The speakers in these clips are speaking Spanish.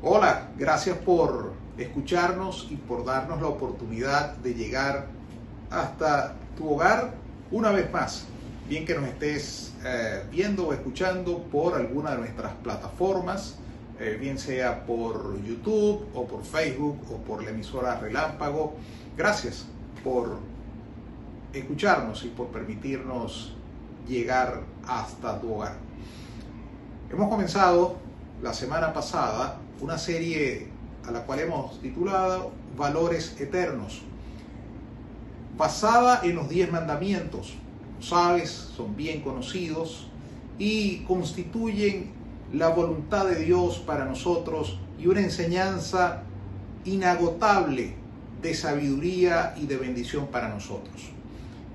Hola, gracias por escucharnos y por darnos la oportunidad de llegar hasta tu hogar una vez más. Bien que nos estés eh, viendo o escuchando por alguna de nuestras plataformas, eh, bien sea por YouTube o por Facebook o por la emisora Relámpago. Gracias por escucharnos y por permitirnos llegar hasta tu hogar. Hemos comenzado la semana pasada una serie a la cual hemos titulado Valores Eternos, basada en los diez mandamientos. Sabes, son bien conocidos y constituyen la voluntad de Dios para nosotros y una enseñanza inagotable de sabiduría y de bendición para nosotros.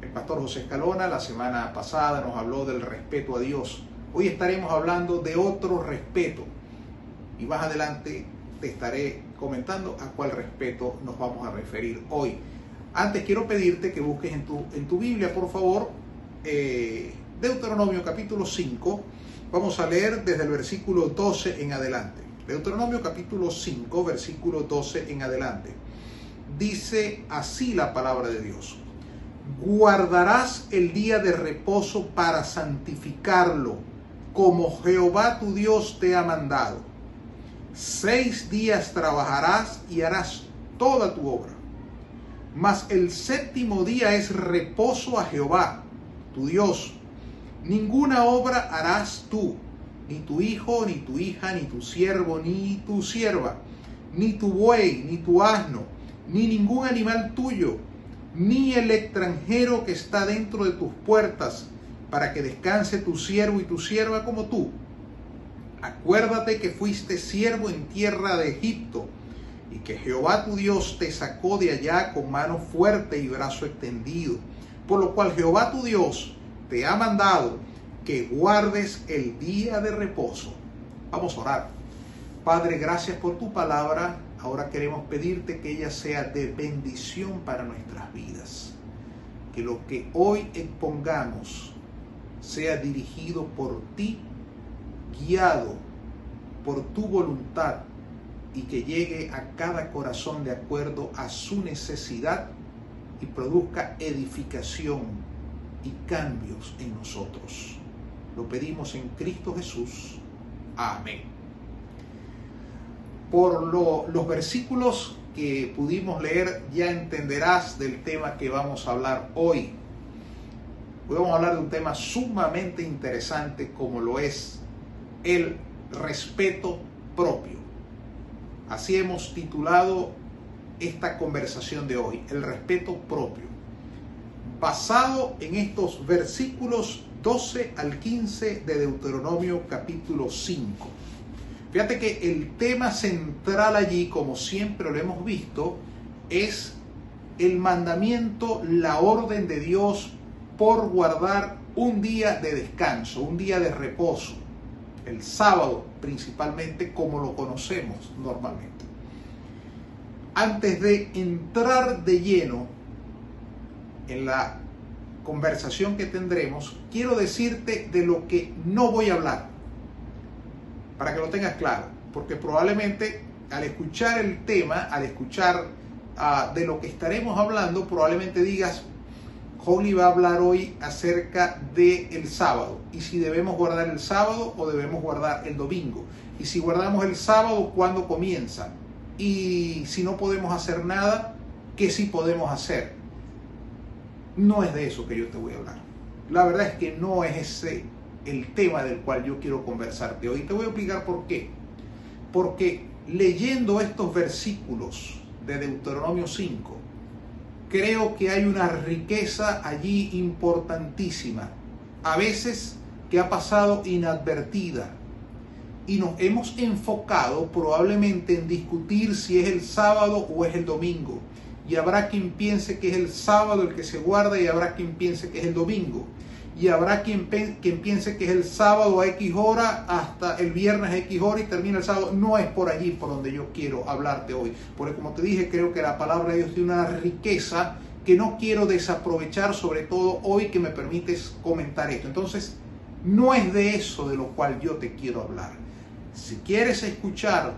El pastor José Escalona la semana pasada nos habló del respeto a Dios. Hoy estaremos hablando de otro respeto. Y más adelante te estaré comentando a cuál respeto nos vamos a referir hoy. Antes quiero pedirte que busques en tu, en tu Biblia, por favor, eh, Deuteronomio capítulo 5. Vamos a leer desde el versículo 12 en adelante. Deuteronomio capítulo 5, versículo 12 en adelante. Dice así la palabra de Dios guardarás el día de reposo para santificarlo, como Jehová tu Dios te ha mandado. Seis días trabajarás y harás toda tu obra. Mas el séptimo día es reposo a Jehová, tu Dios. Ninguna obra harás tú, ni tu hijo, ni tu hija, ni tu siervo, ni tu sierva, ni tu buey, ni tu asno, ni ningún animal tuyo ni el extranjero que está dentro de tus puertas, para que descanse tu siervo y tu sierva como tú. Acuérdate que fuiste siervo en tierra de Egipto, y que Jehová tu Dios te sacó de allá con mano fuerte y brazo extendido, por lo cual Jehová tu Dios te ha mandado que guardes el día de reposo. Vamos a orar. Padre, gracias por tu palabra Ahora queremos pedirte que ella sea de bendición para nuestras vidas. Que lo que hoy expongamos sea dirigido por ti, guiado por tu voluntad y que llegue a cada corazón de acuerdo a su necesidad y produzca edificación y cambios en nosotros. Lo pedimos en Cristo Jesús. Amén por los versículos que pudimos leer ya entenderás del tema que vamos a hablar hoy. Hoy vamos a hablar de un tema sumamente interesante como lo es el respeto propio. Así hemos titulado esta conversación de hoy, el respeto propio, basado en estos versículos 12 al 15 de Deuteronomio capítulo 5. Fíjate que el tema central allí, como siempre lo hemos visto, es el mandamiento, la orden de Dios por guardar un día de descanso, un día de reposo, el sábado principalmente como lo conocemos normalmente. Antes de entrar de lleno en la conversación que tendremos, quiero decirte de lo que no voy a hablar para que lo tengas claro, porque probablemente al escuchar el tema, al escuchar ah, de lo que estaremos hablando, probablemente digas, Holly va a hablar hoy acerca del el sábado y si debemos guardar el sábado o debemos guardar el domingo. Y si guardamos el sábado, ¿cuándo comienza? Y si no podemos hacer nada, ¿qué sí podemos hacer? No es de eso que yo te voy a hablar. La verdad es que no es ese el tema del cual yo quiero conversarte hoy. Te voy a explicar por qué. Porque leyendo estos versículos de Deuteronomio 5, creo que hay una riqueza allí importantísima, a veces que ha pasado inadvertida. Y nos hemos enfocado probablemente en discutir si es el sábado o es el domingo. Y habrá quien piense que es el sábado el que se guarda y habrá quien piense que es el domingo y habrá quien, piense que es el sábado a X hora hasta el viernes a X hora y termina el sábado. No es por allí por donde yo quiero hablarte hoy. Porque como te dije, creo que la palabra de Dios tiene una riqueza que no quiero desaprovechar, sobre todo hoy que me permites comentar esto. Entonces, no es de eso de lo cual yo te quiero hablar. Si quieres escuchar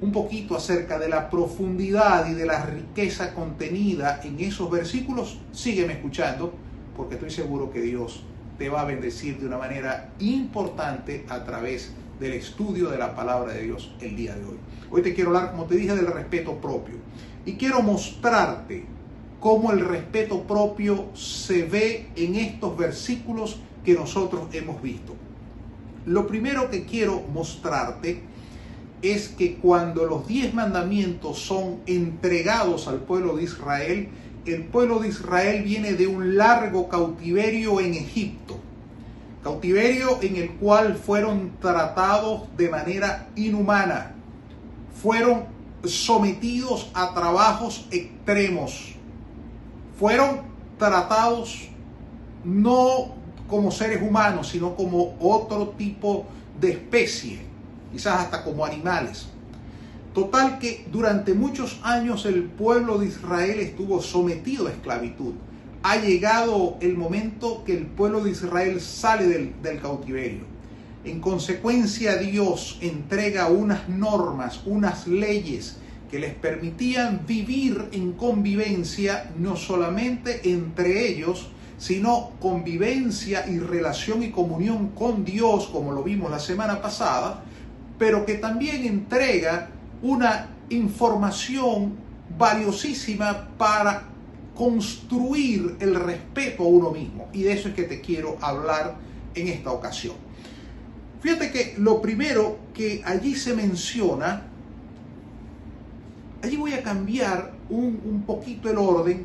un poquito acerca de la profundidad y de la riqueza contenida en esos versículos, sígueme escuchando porque estoy seguro que Dios te va a bendecir de una manera importante a través del estudio de la palabra de Dios el día de hoy. Hoy te quiero hablar, como te dije, del respeto propio. Y quiero mostrarte cómo el respeto propio se ve en estos versículos que nosotros hemos visto. Lo primero que quiero mostrarte es que cuando los diez mandamientos son entregados al pueblo de Israel, el pueblo de Israel viene de un largo cautiverio en Egipto, cautiverio en el cual fueron tratados de manera inhumana, fueron sometidos a trabajos extremos, fueron tratados no como seres humanos, sino como otro tipo de especie quizás hasta como animales. Total que durante muchos años el pueblo de Israel estuvo sometido a esclavitud. Ha llegado el momento que el pueblo de Israel sale del, cautiverio. En consecuencia Dios entrega unas normas, unas leyes que les permitían vivir en convivencia no solamente entre ellos, sino convivencia y relación y comunión con Dios, como lo vimos la semana pasada, pero que también entrega una información valiosísima para construir el respeto a uno mismo. Y de eso es que te quiero hablar en esta ocasión. Fíjate que lo primero que allí se menciona, allí voy a cambiar un, poquito el orden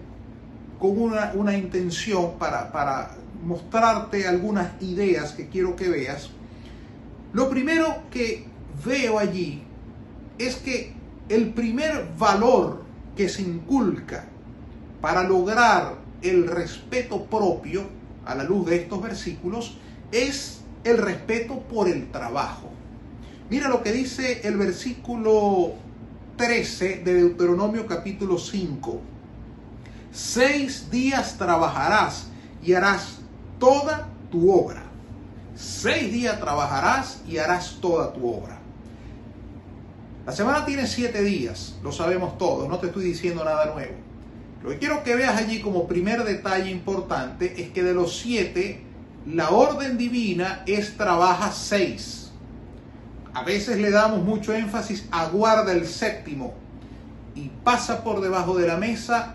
con una, una intención para, para mostrarte algunas ideas que quiero que veas. Lo primero que veo allí es que el primer valor que se inculca para lograr el respeto propio a la luz de estos versículos es el respeto por el trabajo. Mira lo que dice el versículo 13 de Deuteronomio capítulo 5. Seis días trabajarás y harás toda tu obra. Seis días trabajarás y harás toda tu obra. La semana tiene siete días, lo sabemos todos, no te estoy diciendo nada nuevo. Lo que quiero que veas allí como primer detalle importante es que de los siete, la orden divina es trabaja seis. A veces le damos mucho énfasis a guarda el séptimo y pasa por debajo de la mesa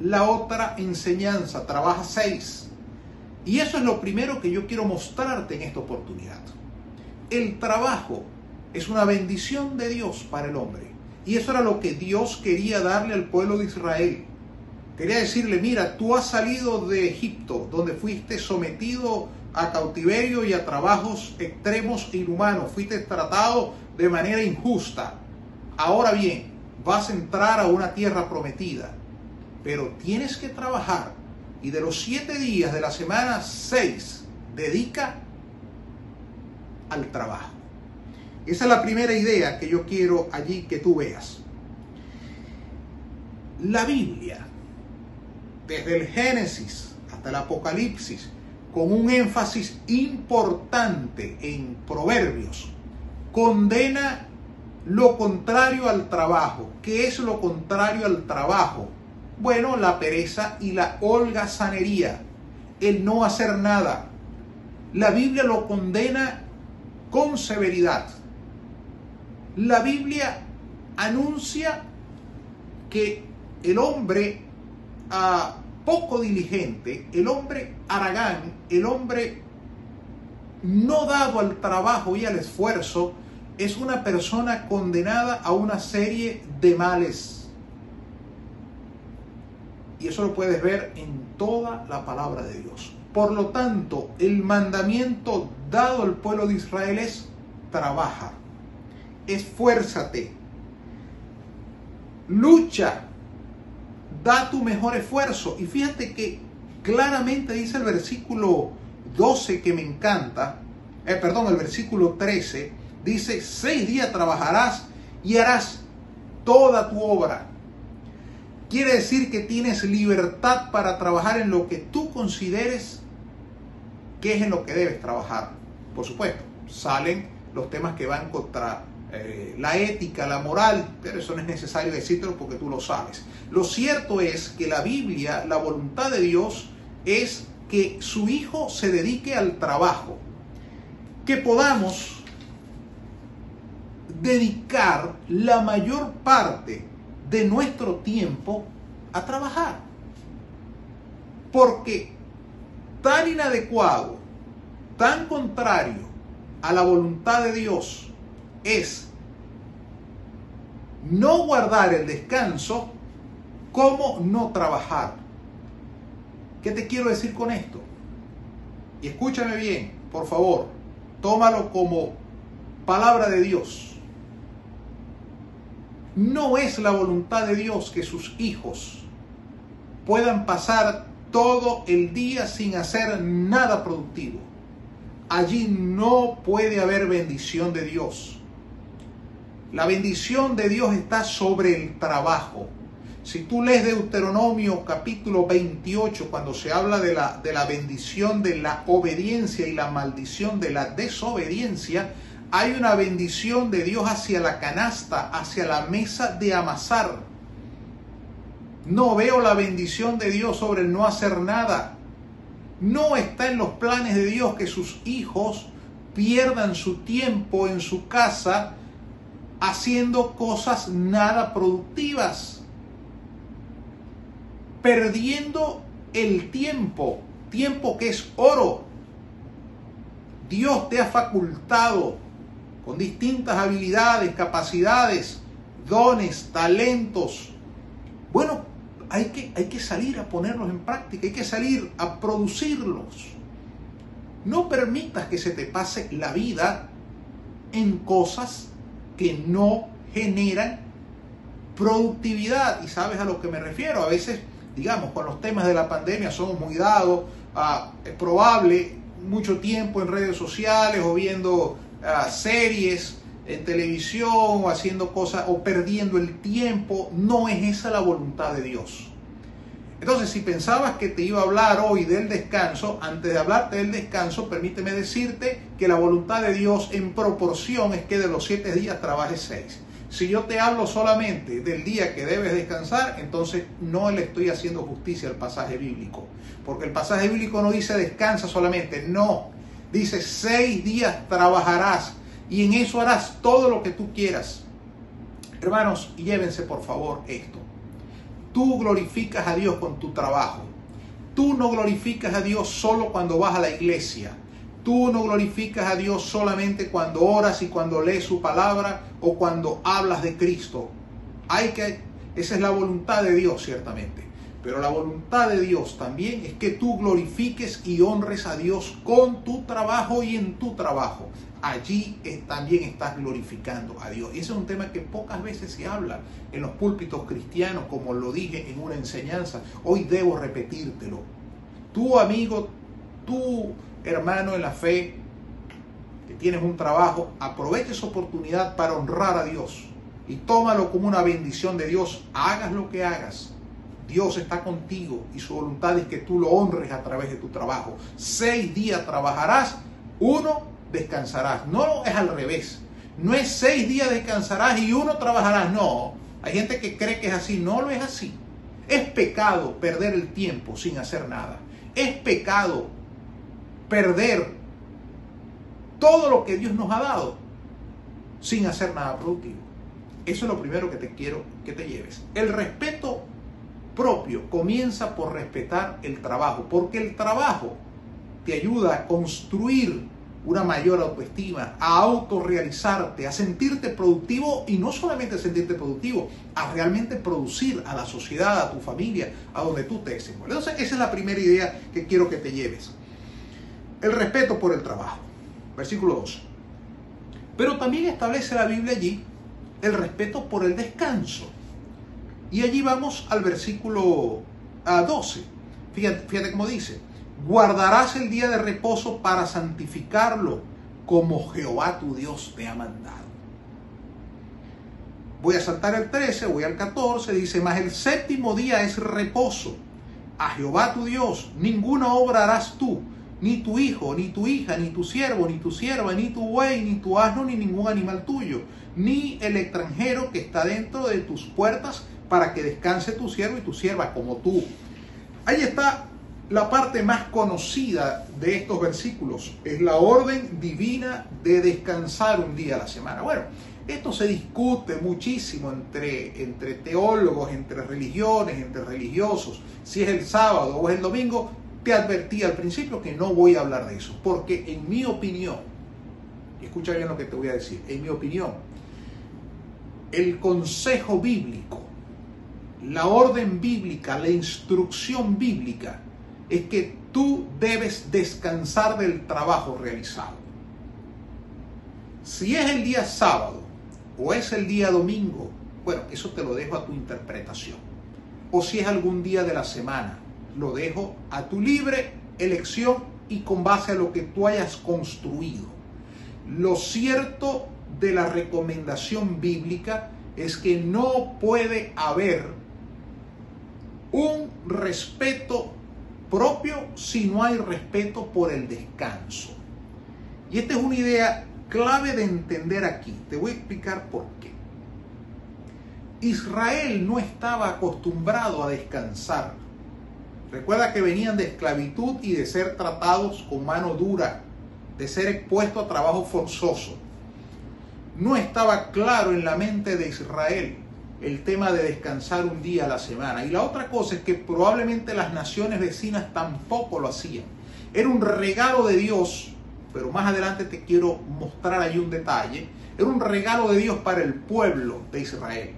la otra enseñanza, trabaja seis. Y eso es lo primero que yo quiero mostrarte en esta oportunidad. El trabajo es una bendición de Dios para el hombre. Y eso era lo que Dios quería darle al pueblo de Israel. Quería decirle, mira, tú has salido de Egipto, donde fuiste sometido a cautiverio y a trabajos extremos e inhumanos, fuiste tratado de manera injusta. Ahora bien, vas a entrar a una tierra prometida, pero tienes que trabajar y de los siete días de la semana, seis, dedica al trabajo. Esa es la primera idea que yo quiero allí que tú veas. La Biblia, desde el Génesis hasta el Apocalipsis, con un énfasis importante en Proverbios, condena lo contrario al trabajo. ¿Qué es lo contrario al trabajo? Bueno, la pereza y la holgazanería, el no hacer nada. La Biblia lo condena con severidad la Biblia anuncia que el hombre poco diligente, el hombre aragán, el hombre no dado al trabajo y al esfuerzo, es una persona condenada a una serie de males. Y eso lo puedes ver en toda la palabra de Dios. Por lo tanto, el mandamiento dado al pueblo de Israel es trabaja esfuérzate, lucha, da tu mejor esfuerzo. Y fíjate que claramente dice el versículo 12 que me encanta, eh, perdón, el versículo 13, dice, seis días trabajarás y harás toda tu obra. Quiere decir que tienes libertad para trabajar en lo que tú consideres que es en lo que debes trabajar. Por supuesto, salen los temas que van contra eh, la ética, la moral, pero eso no es necesario decírtelo porque tú lo sabes. Lo cierto es que la Biblia, la voluntad de Dios es que su hijo se dedique al trabajo, que podamos dedicar la mayor parte de nuestro tiempo a trabajar. Porque tan inadecuado, tan contrario a la voluntad de Dios es no guardar el descanso como no trabajar. ¿Qué te quiero decir con esto? Y escúchame bien, por favor, tómalo como palabra de Dios. No es la voluntad de Dios que sus hijos puedan pasar todo el día sin hacer nada productivo. Allí no puede haber bendición de Dios. La bendición de Dios está sobre el trabajo. Si tú lees Deuteronomio capítulo 28, cuando se habla de la, de la bendición de la obediencia y la maldición de la desobediencia, hay una bendición de Dios hacia la canasta, hacia la mesa de amasar. No veo la bendición de Dios sobre el no hacer nada. No está en los planes de Dios que sus hijos pierdan su tiempo en su casa haciendo cosas nada productivas. Perdiendo el tiempo, tiempo que es oro. Dios te ha facultado con distintas habilidades, capacidades, dones, talentos. Bueno, hay que, hay que salir a ponerlos en práctica, hay que salir a producirlos. No permitas que se te pase la vida en cosas que no generan productividad. Y sabes a lo que me refiero. A veces, digamos, con los temas de la pandemia somos muy dados a, es probable, mucho tiempo en redes sociales o viendo series en televisión o haciendo cosas o perdiendo el tiempo. No es esa la voluntad de Dios. Entonces, si pensabas que te iba a hablar hoy del descanso, antes de hablarte del descanso, permíteme decirte que la voluntad de Dios en proporción es que de los siete días trabajes seis. Si yo te hablo solamente del día que debes descansar, entonces no le estoy haciendo justicia al pasaje bíblico. Porque el pasaje bíblico no dice descansa solamente, no. Dice seis días trabajarás y en eso harás todo lo que tú quieras. Hermanos, llévense por favor esto. Tú glorificas a Dios con tu trabajo. Tú no glorificas a Dios solo cuando vas a la iglesia. Tú no glorificas a Dios solamente cuando oras y cuando lees su palabra o cuando hablas de Cristo. Hay que esa es la voluntad de Dios ciertamente. Pero la voluntad de Dios también es que tú glorifiques y honres a Dios con tu trabajo y en tu trabajo allí también estás glorificando a Dios. Y ese es un tema que pocas veces se habla en los púlpitos cristianos, como lo dije en una enseñanza. Hoy debo repetírtelo. Tu amigo, tu hermano en la fe, que tienes un trabajo, aprovecha esa oportunidad para honrar a Dios y tómalo como una bendición de Dios. Hagas lo que hagas. Dios está contigo y su voluntad es que tú lo honres a través de tu trabajo. Seis días trabajarás, uno descansarás. No es al revés. No es seis días descansarás y uno trabajarás. No. Hay gente que cree que es así. No lo es así. Es pecado perder el tiempo sin hacer nada. Es pecado perder todo lo que Dios nos ha dado sin hacer nada productivo. Eso es lo primero que te quiero que te lleves. El respeto propio comienza por respetar el trabajo, porque el trabajo te ayuda a construir una mayor autoestima, a autorrealizarte, a sentirte productivo y no solamente sentirte productivo, a realmente producir a la sociedad, a tu familia, a donde tú te desenvuelves. Entonces, esa es la primera idea que quiero que te lleves. El respeto por el trabajo. Versículo 2. Pero también establece la Biblia allí el respeto por el descanso. Y allí vamos al versículo 12. Fíjate, fíjate cómo dice guardarás el día de reposo para santificarlo, como Jehová tu Dios te ha mandado. Voy a saltar el 13, voy al 14, dice, mas el séptimo día es reposo. A Jehová tu Dios, ninguna obra harás tú, ni tu hijo, ni tu hija, ni tu siervo, ni tu sierva, ni tu buey, ni tu asno, ni ningún animal tuyo, ni el extranjero que está dentro de tus puertas, para que descanse tu siervo y tu sierva como tú. Ahí está la parte más conocida de estos versículos. Es la orden divina de descansar un día a la semana. Bueno, esto se discute muchísimo entre, entre teólogos, entre religiones, entre religiosos, si es el sábado o es el domingo. Te advertí al principio que no voy a hablar de eso, porque en mi opinión, escucha bien lo que te voy a decir, en mi opinión, el consejo bíblico, la orden bíblica, la instrucción bíblica, es que tú debes descansar del trabajo realizado. Si es el día sábado o es el día domingo, bueno, eso te lo dejo a tu interpretación. O si es algún día de la semana, lo dejo a tu libre elección y con base a lo que tú hayas construido. Lo cierto de la recomendación bíblica es que no puede haber un respeto propio si no hay respeto por el descanso. Y esta es una idea clave de entender aquí. Te voy a explicar por qué. Israel no estaba acostumbrado a descansar. Recuerda que venían de esclavitud y de ser tratados con mano dura, de ser expuesto a trabajo forzoso. No estaba claro en la mente de Israel el tema de descansar un día a la semana. Y la otra cosa es que probablemente las naciones vecinas tampoco lo hacían. Era un regalo de Dios pero más adelante te quiero mostrar ahí un detalle. Era un regalo de Dios para el pueblo de Israel.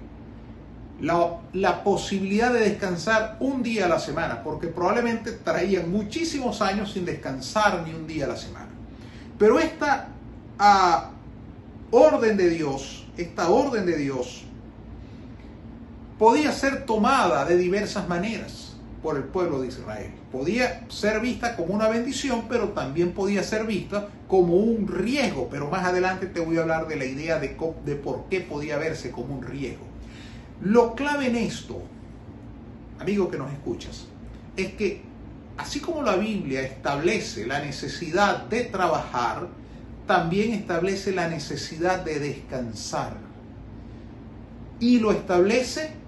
La, la, posibilidad de descansar un día a la semana, porque probablemente traían muchísimos años sin descansar ni un día a la semana. Pero esta ah, orden de Dios, esta orden de Dios, podía ser tomada de diversas maneras por el pueblo de Israel. Podía ser vista como una bendición, pero también podía ser vista como un riesgo. Pero más adelante te voy a hablar de la idea de, por qué podía verse como un riesgo. Lo clave en esto, amigo que nos escuchas, es que así como la Biblia establece la necesidad de trabajar, también establece la necesidad de descansar. Y lo establece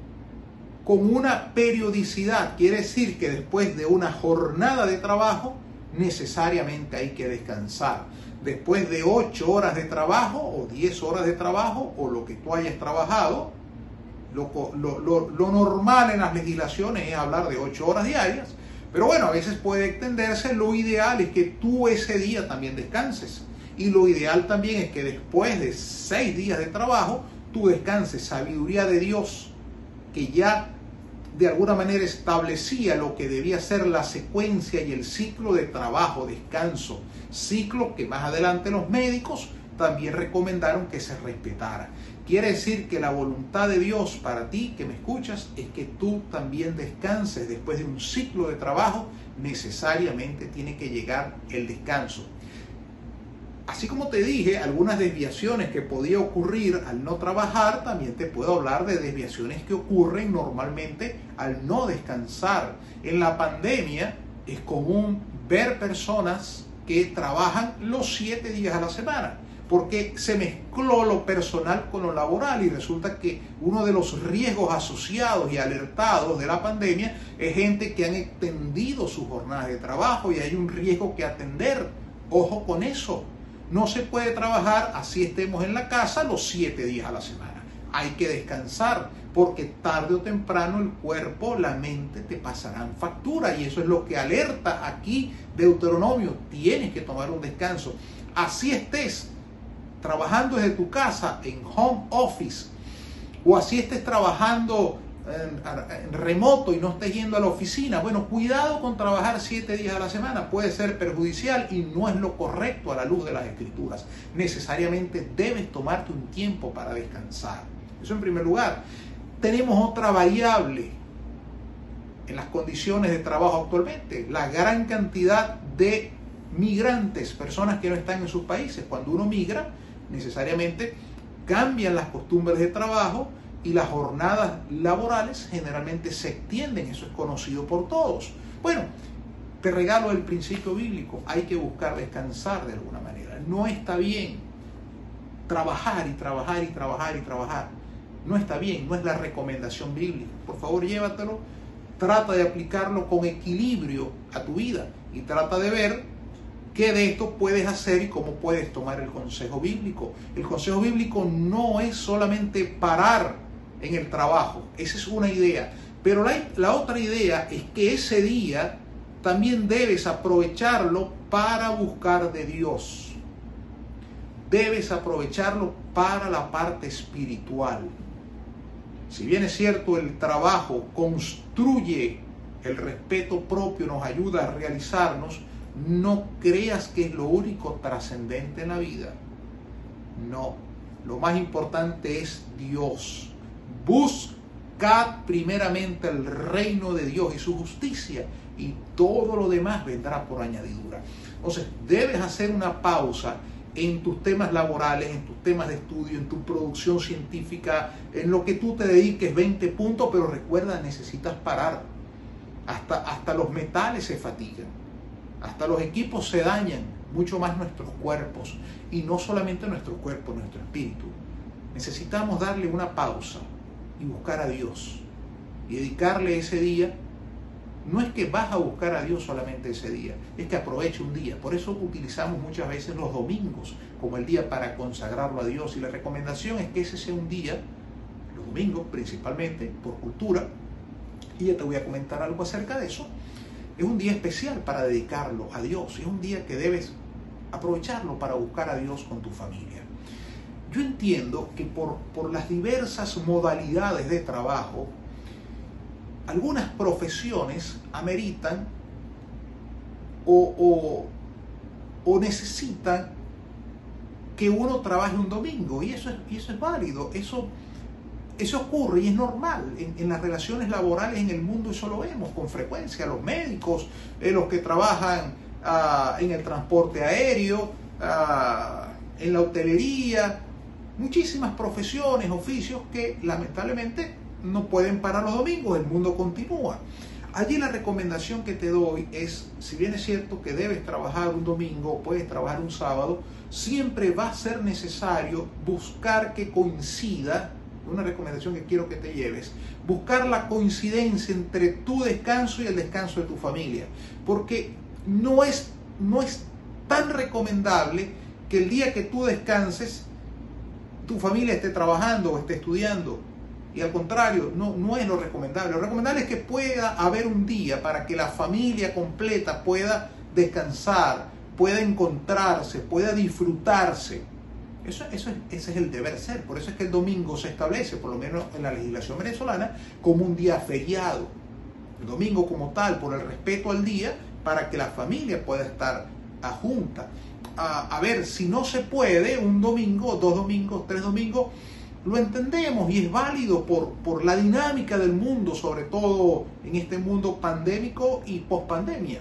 con una periodicidad. Quiere decir que después de una jornada de trabajo, necesariamente hay que descansar. Después de 8 horas de trabajo o 10 horas de trabajo o lo que tú hayas trabajado, lo, lo, normal en las legislaciones es hablar de 8 horas diarias, pero bueno, a veces puede extenderse, lo ideal es que tú ese día también descanses. Y lo ideal también es que después de 6 días de trabajo, tú descanses. Sabiduría de Dios, que ya de alguna manera establecía lo que debía ser la secuencia y el ciclo de trabajo, descanso, ciclo que más adelante los médicos también recomendaron que se respetara. Quiere decir que la voluntad de Dios para ti que me escuchas es que tú también descanses después de un ciclo de trabajo, necesariamente tiene que llegar el descanso. Así como te dije, algunas desviaciones que podía ocurrir al no trabajar, también te puedo hablar de desviaciones que ocurren normalmente al no descansar. En la pandemia es común ver personas que trabajan los siete días a la semana, porque se mezcló lo personal con lo laboral y resulta que uno de los riesgos asociados y alertados de la pandemia es gente que han extendido su jornada de trabajo y hay un riesgo que atender. Ojo con eso no se puede trabajar así estemos en la casa los siete días a la semana. Hay que descansar porque tarde o temprano el cuerpo, la mente te pasarán factura y eso es lo que alerta aquí Deuteronomio. Tienes que tomar un descanso. Así estés trabajando desde tu casa en home office o así estés trabajando remoto y no estés yendo a la oficina, bueno, cuidado con trabajar siete días a la semana, puede ser perjudicial y no es lo correcto a la luz de las escrituras. Necesariamente debes tomarte un tiempo para descansar. Eso en primer lugar. Tenemos otra variable en las condiciones de trabajo actualmente, la gran cantidad de migrantes, personas que no están en sus países. Cuando uno migra, necesariamente cambian las costumbres de trabajo, y las jornadas laborales generalmente se extienden, eso es conocido por todos. Bueno, Te regalo el principio bíblico. Hay que buscar descansar de alguna manera. No está bien trabajar y trabajar y trabajar y trabajar. No está bien, no es la recomendación bíblica. Por favor, llévatelo. Trata de aplicarlo con equilibrio a tu vida y trata de ver qué de esto puedes hacer y cómo puedes tomar el consejo bíblico. El consejo bíblico no es solamente parar en el trabajo, esa es una idea. Pero la, otra idea es que ese día también debes aprovecharlo para buscar de Dios. Debes aprovecharlo para la parte espiritual. Si bien es cierto, el trabajo construye el respeto propio, nos ayuda a realizarnos, no creas que es lo único trascendente en la vida. No, lo más importante es Dios. Buscad primeramente el reino de Dios y su justicia y todo lo demás vendrá por añadidura. Entonces, debes hacer una pausa en tus temas laborales, en tus temas de estudio, en tu producción científica, en lo que tú te dediques 20 puntos, pero recuerda, necesitas parar. Hasta, hasta los metales se fatigan, hasta los equipos se dañan, mucho más nuestros cuerpos, y no solamente nuestro cuerpo, nuestro espíritu. Necesitamos darle una pausa y buscar a Dios y dedicarle ese día no es que vas a buscar a Dios solamente ese día, es que aproveche un día. Por eso utilizamos muchas veces los domingos como el día para consagrarlo a Dios. Y la recomendación es que ese sea un día, los domingos principalmente, por cultura, y ya te voy a comentar algo acerca de eso, es un día especial para dedicarlo a Dios. Es un día que debes aprovecharlo para buscar a Dios con tu familia. Yo entiendo que por, por las diversas modalidades de trabajo, algunas profesiones ameritan o, necesitan que uno trabaje un domingo y eso es, eso es válido, eso, eso ocurre y es normal. En, las relaciones laborales en el mundo eso lo vemos con frecuencia, los médicos, eh, los que trabajan ah, en el transporte aéreo, ah, en la hotelería, muchísimas profesiones, oficios que lamentablemente no pueden parar los domingos, el mundo continúa. Allí la recomendación que te doy es, si bien es cierto que debes trabajar un domingo, puedes trabajar un sábado, siempre va a ser necesario buscar que coincida, una recomendación que quiero que te lleves, buscar la coincidencia entre tu descanso y el descanso de tu familia, porque no es, no es tan recomendable que el día que tú descanses, tu familia esté trabajando o esté estudiando y al contrario, no, no es lo recomendable. Lo recomendable es que pueda haber un día para que la familia completa pueda descansar, pueda encontrarse, pueda disfrutarse. Eso, eso ese es el deber ser. Por eso es que el domingo se establece, por lo menos en la legislación venezolana, como un día feriado. El domingo como tal, por el respeto al día, para que la familia pueda estar junta. A, ver, si no se puede, un domingo, dos domingos, tres domingos, lo entendemos y es válido por, por la dinámica del mundo, sobre todo en este mundo pandémico y pospandemia.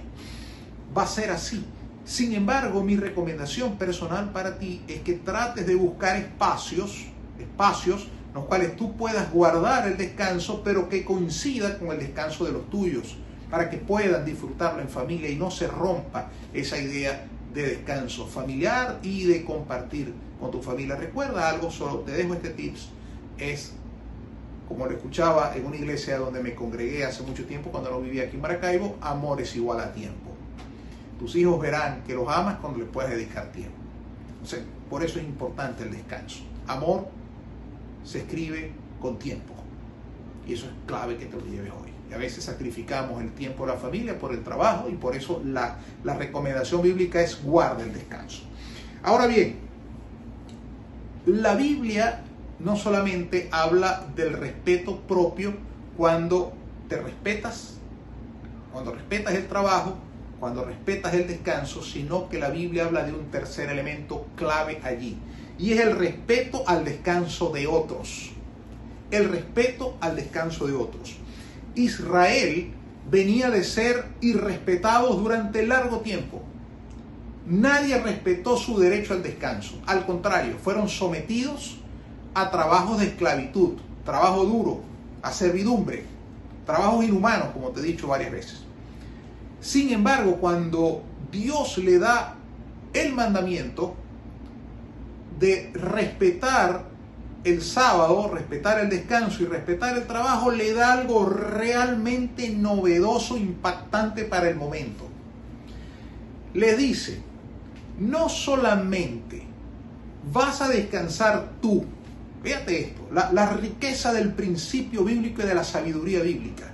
Va a ser así. Sin embargo, mi recomendación personal para ti es que trates de buscar espacios, espacios en los cuales tú puedas guardar el descanso, pero que coincida con el descanso de los tuyos, para que puedan disfrutarlo en familia y no se rompa esa idea de descanso familiar y de compartir con tu familia. Recuerda algo, solo te dejo este tips, es como lo escuchaba en una iglesia donde me congregué hace mucho tiempo cuando no vivía aquí en Maracaibo, amor es igual a tiempo. Tus hijos verán que los amas cuando les puedes dedicar tiempo. por eso es importante el descanso. Amor se escribe con tiempo. Y eso es clave que te lo lleves hoy. Y a veces sacrificamos el tiempo de la familia por el trabajo y por eso la, la recomendación bíblica es guarda el descanso. Ahora bien, la Biblia no solamente habla del respeto propio cuando te respetas, cuando respetas el trabajo, cuando respetas el descanso, sino que la Biblia habla de un tercer elemento clave allí, y es el respeto al descanso de otros. El respeto al descanso de otros. Israel venía de ser irrespetados durante largo tiempo. Nadie respetó su derecho al descanso. Al contrario, fueron sometidos a trabajos de esclavitud, trabajo duro, a servidumbre, trabajos inhumanos, como te he dicho varias veces. Sin embargo, cuando Dios le da el mandamiento de respetar el sábado, respetar el descanso y respetar el trabajo, le da algo realmente novedoso, impactante para el momento. Le dice, no solamente vas a descansar tú, fíjate esto, la, la riqueza del principio bíblico y de la sabiduría bíblica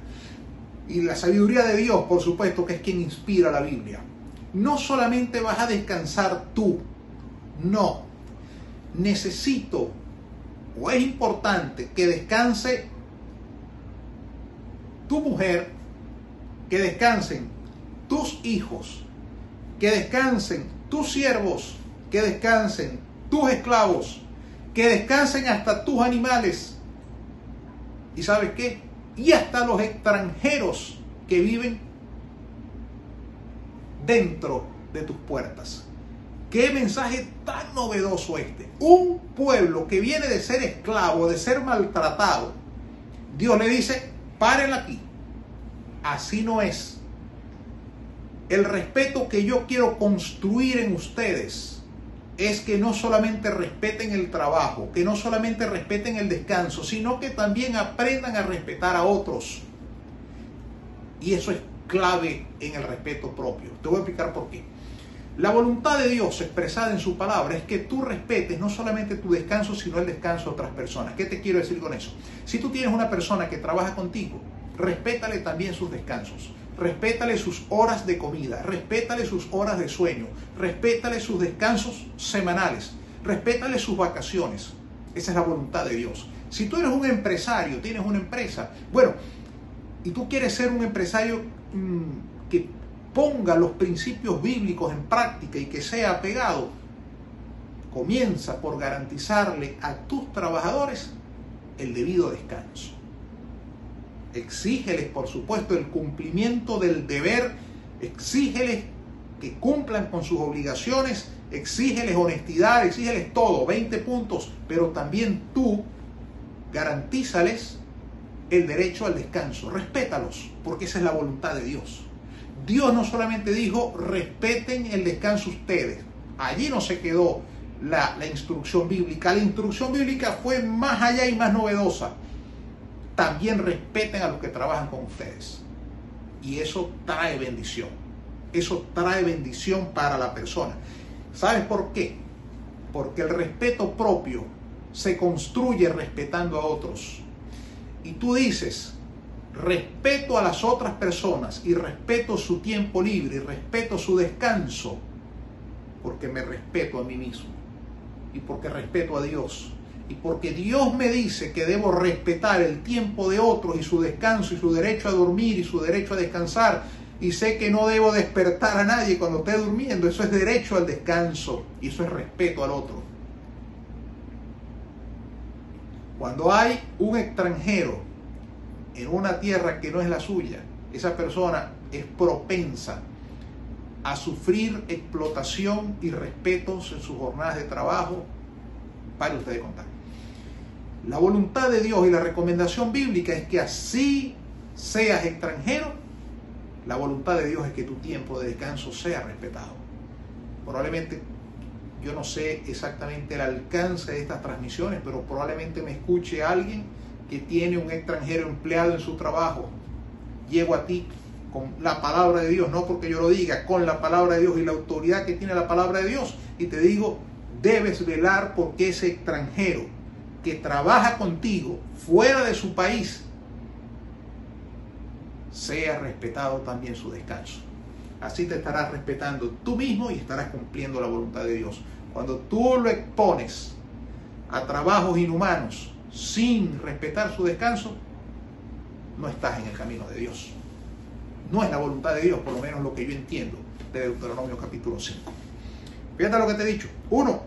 y la sabiduría de Dios, por supuesto, que es quien inspira la Biblia. No solamente vas a descansar tú, no. Necesito o es importante que descanse tu mujer, que descansen tus hijos, que descansen tus siervos, que descansen tus esclavos, que descansen hasta tus animales. ¿Y sabes qué? y hasta los extranjeros que viven dentro de tus puertas. Qué mensaje tan novedoso este. Un pueblo que viene de ser esclavo, de ser maltratado. Dios le dice, paren aquí. Así no es. El respeto que yo quiero construir en ustedes es que no solamente respeten el trabajo, que no solamente respeten el descanso, sino que también aprendan a respetar a otros. Y eso es clave en el respeto propio. Te voy a explicar por qué. La voluntad de Dios expresada en su palabra es que tú respetes no solamente tu descanso, sino el descanso de otras personas. ¿Qué te quiero decir con eso? Si tú tienes una persona que trabaja contigo, respétale también sus descansos respétale sus horas de comida, respétale sus horas de sueño, respétale sus descansos semanales, respétale sus vacaciones. Esa es la voluntad de Dios. Si tú eres un empresario, tienes una empresa, bueno, y tú quieres ser un empresario mm, que ponga los principios bíblicos en práctica y que sea apegado, comienza por garantizarle a tus trabajadores el debido descanso. Exígeles, por supuesto, el cumplimiento del deber, exígeles que cumplan con sus obligaciones, exígeles honestidad, exígeles todo, 20 puntos, pero también tú garantízales el derecho al descanso, respétalos, porque esa es la voluntad de Dios. Dios no solamente dijo, respeten el descanso ustedes, allí no se quedó la, la instrucción bíblica, la instrucción bíblica fue más allá y más novedosa también respeten a los que trabajan con ustedes. Y eso trae bendición. Eso trae bendición para la persona. ¿Sabes por qué? Porque el respeto propio se construye respetando a otros. Y tú dices, respeto a las otras personas y respeto su tiempo libre y respeto su descanso porque me respeto a mí mismo y porque respeto a Dios y porque Dios me dice que debo respetar el tiempo de otros y su descanso y su derecho a dormir y su derecho a descansar, y sé que no debo despertar a nadie cuando esté durmiendo, eso es derecho al descanso y eso es respeto al otro. Cuando hay un extranjero en una tierra que no es la suya, esa persona es propensa a sufrir explotación y respetos en sus jornadas de trabajo. Para ustedes contar. La voluntad de Dios y la recomendación bíblica es que así seas extranjero, la voluntad de Dios es que tu tiempo de descanso sea respetado. Probablemente yo no sé exactamente el alcance de estas transmisiones, pero probablemente me escuche alguien que tiene un extranjero empleado en su trabajo. Llego a ti con la palabra de Dios, no porque yo lo diga, con la palabra de Dios y la autoridad que tiene la palabra de Dios. Y te digo, debes velar porque ese extranjero que trabaja contigo fuera de su país sea respetado también su descanso. Así te estarás respetando tú mismo y estarás cumpliendo la voluntad de Dios. Cuando tú lo expones a trabajos inhumanos sin respetar su descanso, no estás en el camino de Dios. No es la voluntad de Dios, por lo menos lo que yo entiendo de Deuteronomio capítulo 5. Fíjate lo que te he dicho. Uno,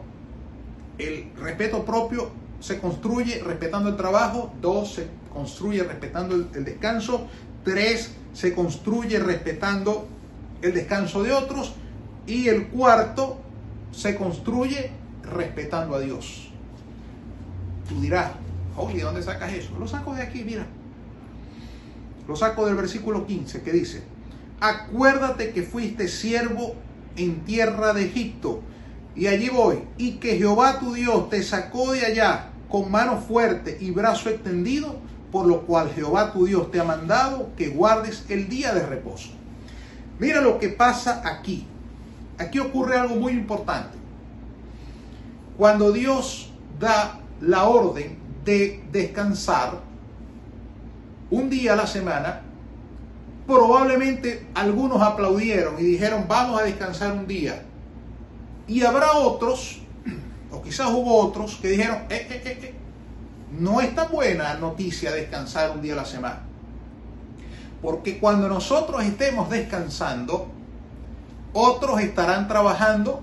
el respeto propio se construye respetando el trabajo, dos, se construye respetando el, descanso, tres, se construye respetando el descanso de otros y el cuarto, se construye respetando a Dios. Tú dirás, oye, ¿de dónde sacas eso? Lo saco de aquí, mira. Lo saco del versículo 15 que dice, acuérdate que fuiste siervo en tierra de Egipto, y allí voy, y que Jehová tu Dios te sacó de allá con mano fuerte y brazo extendido, por lo cual Jehová tu Dios te ha mandado que guardes el día de reposo. Mira lo que pasa aquí. Aquí ocurre algo muy importante. Cuando Dios da la orden de descansar un día a la semana, probablemente algunos aplaudieron y dijeron vamos a descansar un día. Y habrá otros, o quizás hubo otros, que dijeron, eh, eh, eh, eh no es tan buena noticia descansar un día a la semana. Porque cuando nosotros estemos descansando, otros estarán trabajando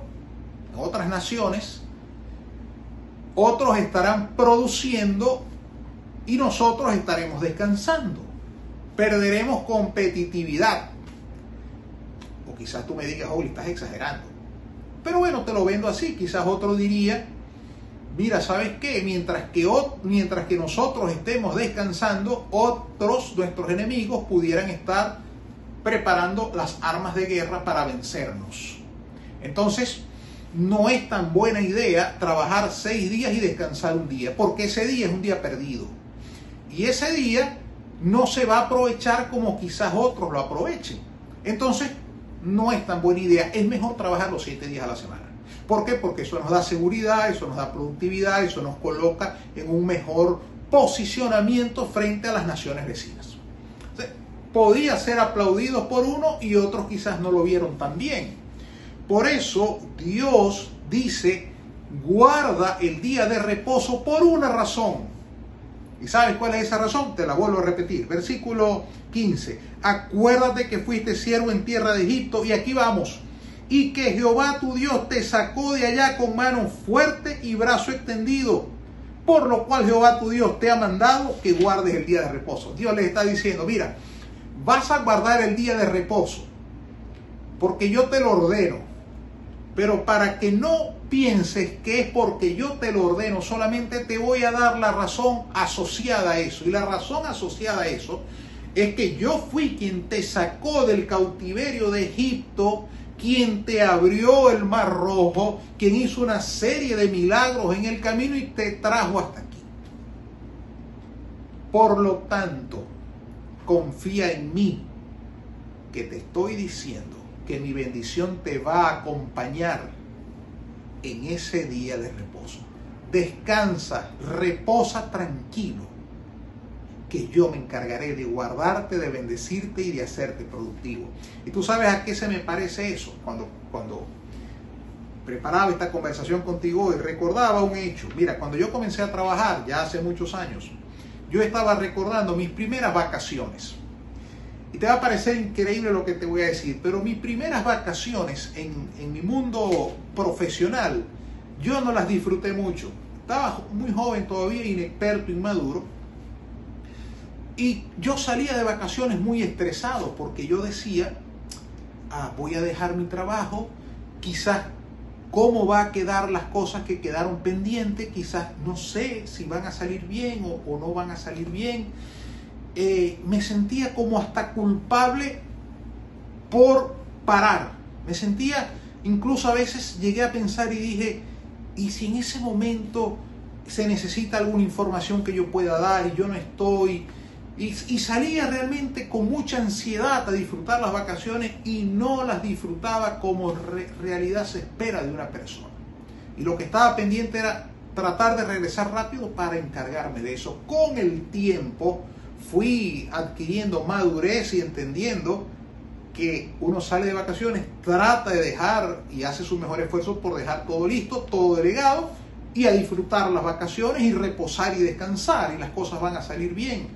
en otras naciones, otros estarán produciendo y nosotros estaremos descansando. Perderemos competitividad. O quizás tú me digas, oh, estás exagerando. Pero bueno, te lo vendo así. Quizás otro diría, mira, ¿sabes qué? Que, mientras que nosotros estemos descansando, otros, nuestros enemigos, pudieran estar preparando las armas de guerra para vencernos. Entonces, no es tan buena idea trabajar seis días y descansar un día, porque ese día es un día perdido. Y ese día no se va a aprovechar como quizás otros lo aprovechen. Entonces, no es tan buena idea. Es mejor trabajar los siete días a la semana. ¿Por qué? Porque eso nos da seguridad, eso nos da productividad, eso nos coloca en un mejor posicionamiento frente a las naciones vecinas. podía ser aplaudido por uno y otros quizás no lo vieron tan bien. Por eso Dios dice, guarda el día de reposo por una razón. ¿Y sabes cuál es esa razón? Te la vuelvo a repetir. Versículo 15. Acuérdate que fuiste siervo en tierra de Egipto y aquí vamos y que Jehová tu Dios te sacó de allá con mano fuerte y brazo extendido, por lo cual Jehová tu Dios te ha mandado que guardes el día de reposo. Dios le está diciendo, mira, vas a guardar el día de reposo, porque yo te lo ordeno, pero para que no pienses que es porque yo te lo ordeno, solamente te voy a dar la razón asociada a eso. Y la razón asociada a eso es que yo fui quien te sacó del cautiverio de Egipto quien te abrió el mar rojo, quien hizo una serie de milagros en el camino y te trajo hasta aquí. Por lo tanto, confía en mí, que te estoy diciendo que mi bendición te va a acompañar en ese día de reposo. Descansa, reposa tranquilo que yo me encargaré de guardarte, de bendecirte y de hacerte productivo. Y tú sabes a qué se me parece eso cuando, cuando preparaba esta conversación contigo y recordaba un hecho. Mira, cuando yo comencé a trabajar ya hace muchos años, yo estaba recordando mis primeras vacaciones. Y te va a parecer increíble lo que te voy a decir, pero mis primeras vacaciones en, en mi mundo profesional, yo no las disfruté mucho. Estaba muy joven todavía, inexperto, inmaduro y yo salía de vacaciones muy estresado porque yo decía, ah, voy a dejar mi trabajo, quizás cómo va a quedar las cosas que quedaron pendientes, quizás no sé si van a salir bien o, no van a salir bien. Eh, me sentía como hasta culpable por parar. Me sentía, incluso a veces llegué a pensar y dije, ¿y si en ese momento se necesita alguna información que yo pueda dar y yo no estoy? Y, salía realmente con mucha ansiedad a disfrutar las vacaciones y no las disfrutaba como realidad se espera de una persona. Y lo que estaba pendiente era tratar de regresar rápido para encargarme de eso. Con el tiempo fui adquiriendo madurez y entendiendo que uno sale de vacaciones, trata de dejar y hace su mejor esfuerzo por dejar todo listo, todo delegado y a disfrutar las vacaciones y reposar y descansar y las cosas van a salir bien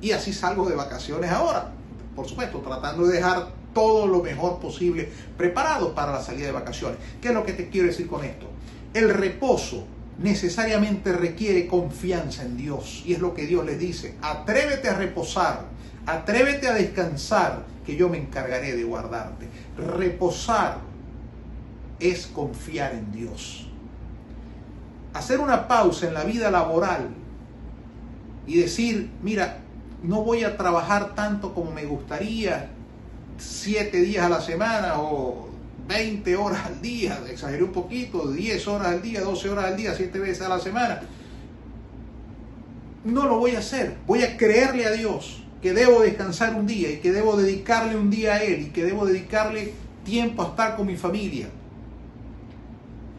y así salgo de vacaciones ahora. Por supuesto, tratando de dejar todo lo mejor posible preparado para la salida de vacaciones. ¿Qué es lo que te quiero decir con esto? El reposo necesariamente requiere confianza en Dios. Y es lo que Dios les dice. Atrévete a reposar, atrévete a descansar, que yo me encargaré de guardarte. Reposar es confiar en Dios. Hacer una pausa en la vida laboral y decir, mira, no voy a trabajar tanto como me gustaría, 7 días a la semana o 20 horas al día, exageré un poquito, 10 horas al día, 12 horas al día, 7 veces a la semana. No lo voy a hacer. Voy a creerle a Dios que debo descansar un día y que debo dedicarle un día a Él y que debo dedicarle tiempo a estar con mi familia.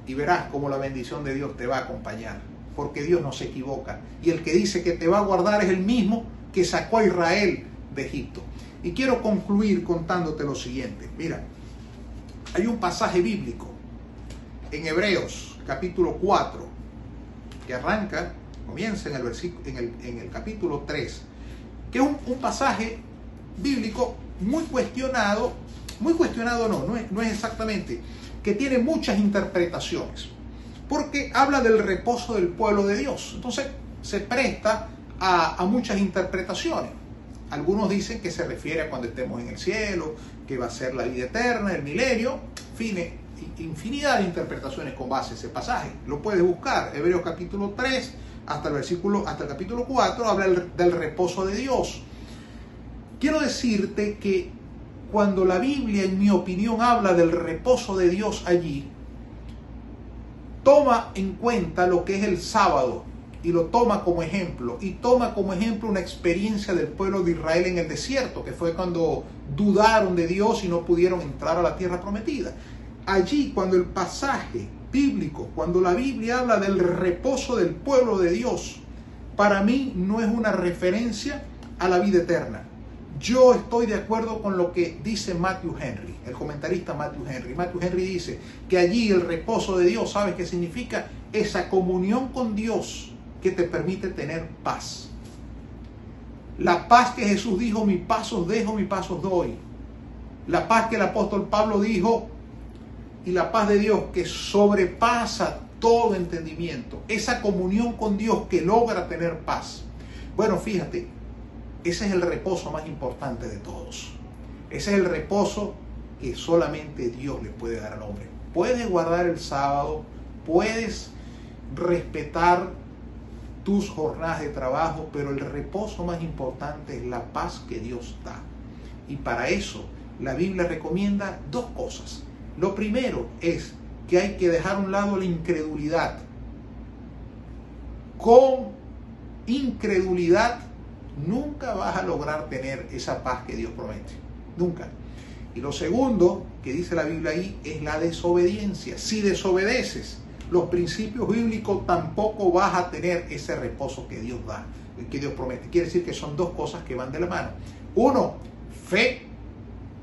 Y verás cómo la bendición de Dios te va a acompañar, porque Dios no se equivoca. Y el que dice que te va a guardar es el mismo que sacó a Israel de Egipto. Y quiero concluir contándote lo siguiente. Mira, hay un pasaje bíblico en Hebreos capítulo 4 que arranca, comienza en el, en el, en el capítulo 3, que es un, un, pasaje bíblico muy cuestionado, muy cuestionado no, no es, no es exactamente, que tiene muchas interpretaciones, porque habla del reposo del pueblo de Dios. Entonces se presta a, a muchas interpretaciones. Algunos dicen que se refiere a cuando estemos en el cielo, que va a ser la vida eterna, el milenio, fin, infinidad de interpretaciones con base a ese pasaje. Lo puedes buscar, Hebreos capítulo 3 hasta el versículo, hasta el capítulo 4, habla del reposo de Dios. Quiero decirte que cuando la Biblia, en mi opinión, habla del reposo de Dios allí, toma en cuenta lo que es el sábado y lo toma como ejemplo. Y toma como ejemplo una experiencia del pueblo de Israel en el desierto, que fue cuando dudaron de Dios y no pudieron entrar a la tierra prometida. Allí, cuando el pasaje bíblico, cuando la Biblia habla del reposo del pueblo de Dios, para mí no es una referencia a la vida eterna. Yo estoy de acuerdo con lo que dice Matthew Henry, el comentarista Matthew Henry. Matthew Henry dice que allí el reposo de Dios, ¿sabes qué significa? Esa comunión con Dios que te permite tener paz. La paz que Jesús dijo, mi pasos dejo, mi pasos doy. La paz que el apóstol Pablo dijo, y la paz de Dios que sobrepasa todo entendimiento. Esa comunión con Dios que logra tener paz. Bueno, fíjate, ese es el reposo más importante de todos. Ese es el reposo que solamente Dios le puede dar al hombre. Puedes guardar el sábado, puedes respetar tus jornadas de trabajo, pero el reposo más importante es la paz que Dios da. Y para eso la Biblia recomienda dos cosas. Lo primero es que hay que dejar a un lado la incredulidad. Con incredulidad nunca vas a lograr tener esa paz que Dios promete. Nunca. Y lo segundo que dice la Biblia ahí es la desobediencia. Si desobedeces los principios bíblicos, tampoco vas a tener ese reposo que Dios da, que Dios promete. Quiere decir que son dos cosas que van de la mano. Uno, fe,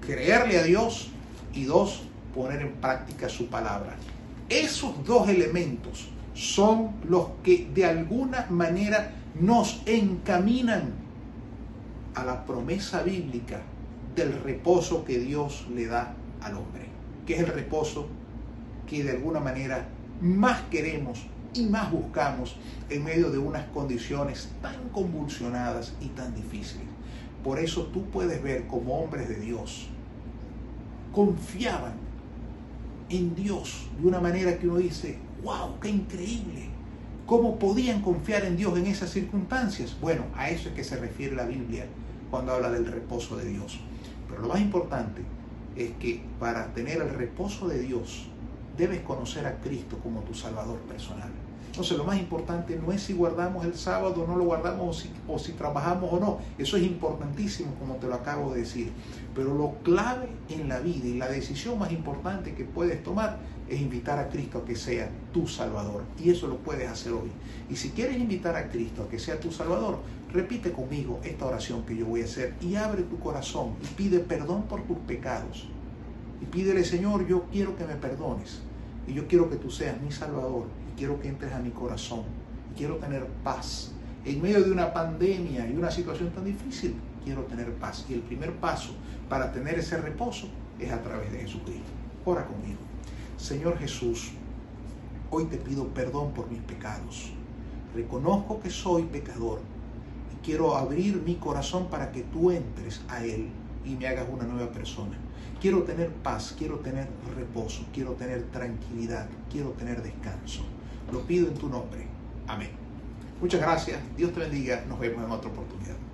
creerle a Dios. Y dos, poner en práctica su palabra. Esos dos elementos son los que de alguna manera nos encaminan a la promesa bíblica del reposo que Dios le da al hombre, que es el reposo que de alguna manera más queremos y más buscamos en medio de unas condiciones tan convulsionadas y tan difíciles. Por eso tú puedes ver como hombres de Dios confiaban en Dios de una manera que uno dice, wow, qué increíble. ¿Cómo podían confiar en Dios en esas circunstancias? Bueno, a eso es que se refiere la Biblia cuando habla del reposo de Dios. Pero lo más importante es que para tener el reposo de Dios debes conocer a Cristo como tu Salvador personal. Entonces lo más importante no es si guardamos el sábado o no lo guardamos o si, trabajamos o no. Eso es importantísimo como te lo acabo de decir. Pero lo clave en la vida y la decisión más importante que puedes tomar es invitar a Cristo a que sea tu Salvador. Y eso lo puedes hacer hoy. Y si quieres invitar a Cristo a que sea tu Salvador, repite conmigo esta oración que yo voy a hacer y abre tu corazón y pide perdón por tus pecados. Y pídele, Señor, yo quiero que me perdones. Y yo quiero que tú seas mi Salvador quiero que entres a mi corazón, quiero tener paz. En medio de una pandemia y una situación tan difícil, quiero tener paz. Y el primer paso para tener ese reposo es a través de Jesucristo. Ora conmigo. Señor Jesús, hoy te pido perdón por mis pecados. Reconozco que soy pecador y quiero abrir mi corazón para que tú entres a Él y me hagas una nueva persona. Quiero tener paz, quiero tener reposo, quiero tener tranquilidad, quiero tener descanso. Lo pido en tu nombre. Amén. Muchas gracias. Dios te bendiga. Nos vemos en otra oportunidad.